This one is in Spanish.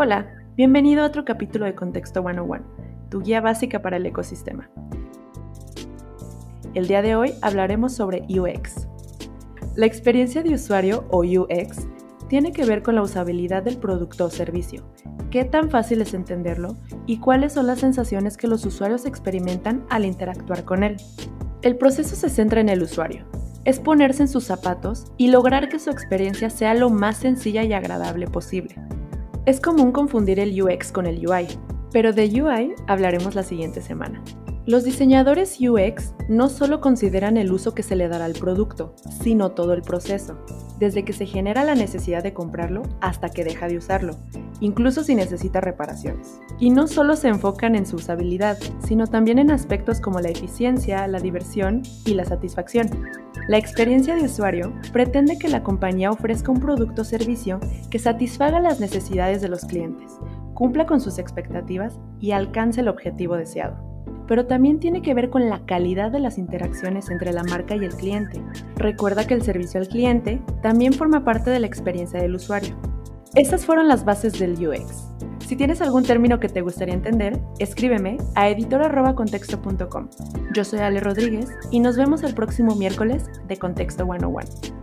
Hola, bienvenido a otro capítulo de Contexto 101, tu guía básica para el ecosistema. El día de hoy hablaremos sobre UX. La experiencia de usuario o UX tiene que ver con la usabilidad del producto o servicio, qué tan fácil es entenderlo y cuáles son las sensaciones que los usuarios experimentan al interactuar con él. El proceso se centra en el usuario, es ponerse en sus zapatos y lograr que su experiencia sea lo más sencilla y agradable posible. Es común confundir el UX con el UI, pero de UI hablaremos la siguiente semana. Los diseñadores UX no solo consideran el uso que se le dará al producto, sino todo el proceso, desde que se genera la necesidad de comprarlo hasta que deja de usarlo, incluso si necesita reparaciones. Y no solo se enfocan en su usabilidad, sino también en aspectos como la eficiencia, la diversión y la satisfacción. La experiencia de usuario pretende que la compañía ofrezca un producto o servicio que satisfaga las necesidades de los clientes, cumpla con sus expectativas y alcance el objetivo deseado pero también tiene que ver con la calidad de las interacciones entre la marca y el cliente. Recuerda que el servicio al cliente también forma parte de la experiencia del usuario. Estas fueron las bases del UX. Si tienes algún término que te gustaría entender, escríbeme a editor.contexto.com. Yo soy Ale Rodríguez y nos vemos el próximo miércoles de Contexto 101.